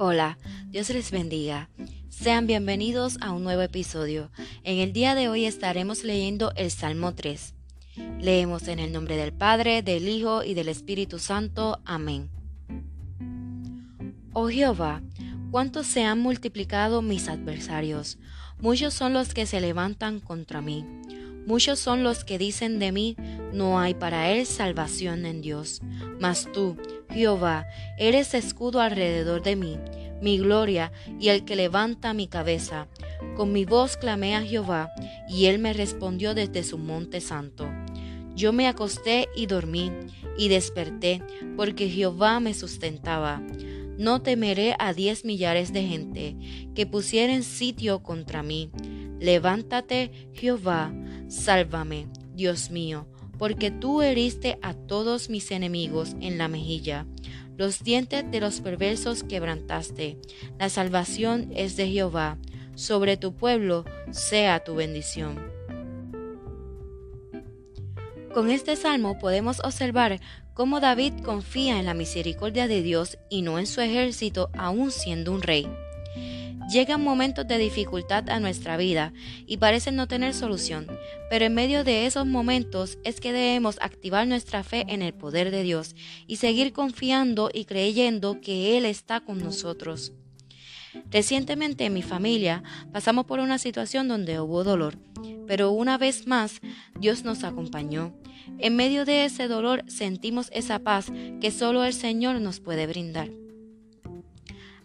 Hola, Dios les bendiga. Sean bienvenidos a un nuevo episodio. En el día de hoy estaremos leyendo el Salmo 3. Leemos en el nombre del Padre, del Hijo y del Espíritu Santo. Amén. Oh Jehová, cuántos se han multiplicado mis adversarios. Muchos son los que se levantan contra mí. Muchos son los que dicen de mí, no hay para él salvación en Dios. Mas tú, Jehová, eres escudo alrededor de mí, mi gloria y el que levanta mi cabeza. Con mi voz clamé a Jehová, y él me respondió desde su monte santo. Yo me acosté y dormí, y desperté, porque Jehová me sustentaba. No temeré a diez millares de gente que pusieren sitio contra mí. Levántate, Jehová, sálvame, Dios mío porque tú heriste a todos mis enemigos en la mejilla. Los dientes de los perversos quebrantaste. La salvación es de Jehová. Sobre tu pueblo sea tu bendición. Con este salmo podemos observar cómo David confía en la misericordia de Dios y no en su ejército aún siendo un rey. Llegan momentos de dificultad a nuestra vida y parecen no tener solución, pero en medio de esos momentos es que debemos activar nuestra fe en el poder de Dios y seguir confiando y creyendo que Él está con nosotros. Recientemente en mi familia pasamos por una situación donde hubo dolor, pero una vez más Dios nos acompañó. En medio de ese dolor sentimos esa paz que solo el Señor nos puede brindar.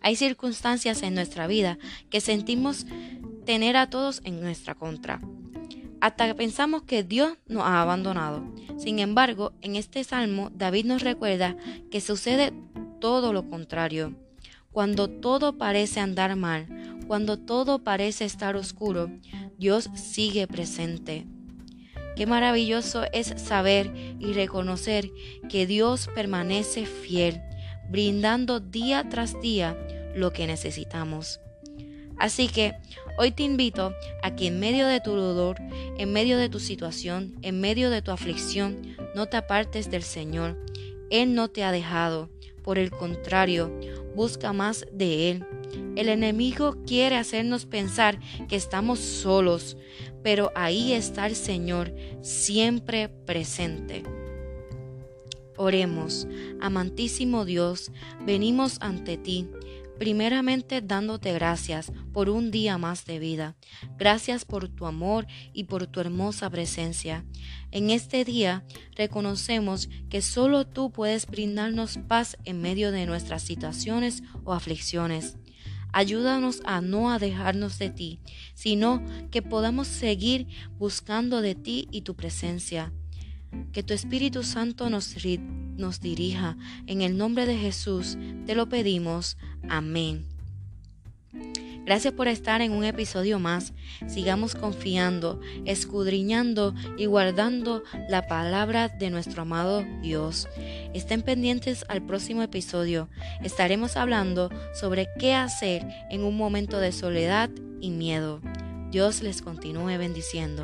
Hay circunstancias en nuestra vida que sentimos tener a todos en nuestra contra. Hasta pensamos que Dios nos ha abandonado. Sin embargo, en este salmo David nos recuerda que sucede todo lo contrario. Cuando todo parece andar mal, cuando todo parece estar oscuro, Dios sigue presente. Qué maravilloso es saber y reconocer que Dios permanece fiel, brindando día tras día lo que necesitamos. Así que hoy te invito a que en medio de tu dolor, en medio de tu situación, en medio de tu aflicción, no te apartes del Señor. Él no te ha dejado. Por el contrario, busca más de Él. El enemigo quiere hacernos pensar que estamos solos, pero ahí está el Señor siempre presente. Oremos, amantísimo Dios, venimos ante ti primeramente dándote gracias por un día más de vida. Gracias por tu amor y por tu hermosa presencia. En este día reconocemos que solo tú puedes brindarnos paz en medio de nuestras situaciones o aflicciones. Ayúdanos a no a dejarnos de ti, sino que podamos seguir buscando de ti y tu presencia. Que tu Espíritu Santo nos, nos dirija. En el nombre de Jesús te lo pedimos. Amén. Gracias por estar en un episodio más. Sigamos confiando, escudriñando y guardando la palabra de nuestro amado Dios. Estén pendientes al próximo episodio. Estaremos hablando sobre qué hacer en un momento de soledad y miedo. Dios les continúe bendiciendo.